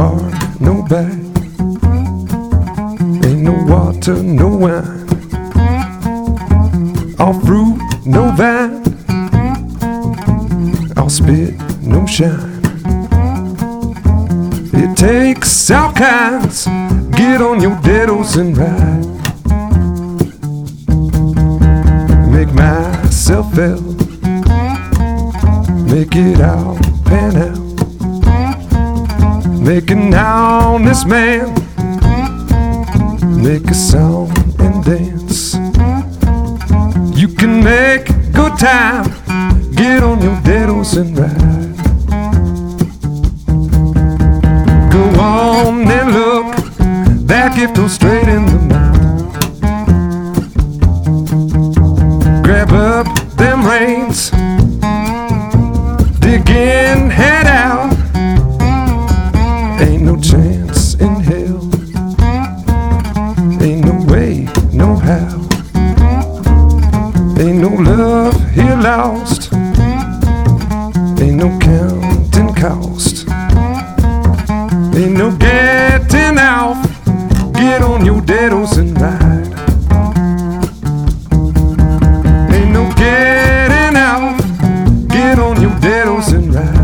bar, no bag. Ain't no water, no wine. All fruit, no vine. All spit, no shine. It takes all kinds. Get on your dedos and ride. Make myself feel. Make it out, pan out. Make an honest man. Make a sound and dance. You can make good time. Get on your dedos and ride. Go on and look. That gift goes straight in the mouth. Grab up them reins. Dig in, head Ain't no love here lost. Ain't no counting cost. Ain't no getting out. Get on your dead horse and ride. Ain't no getting out. Get on your dead horse and ride.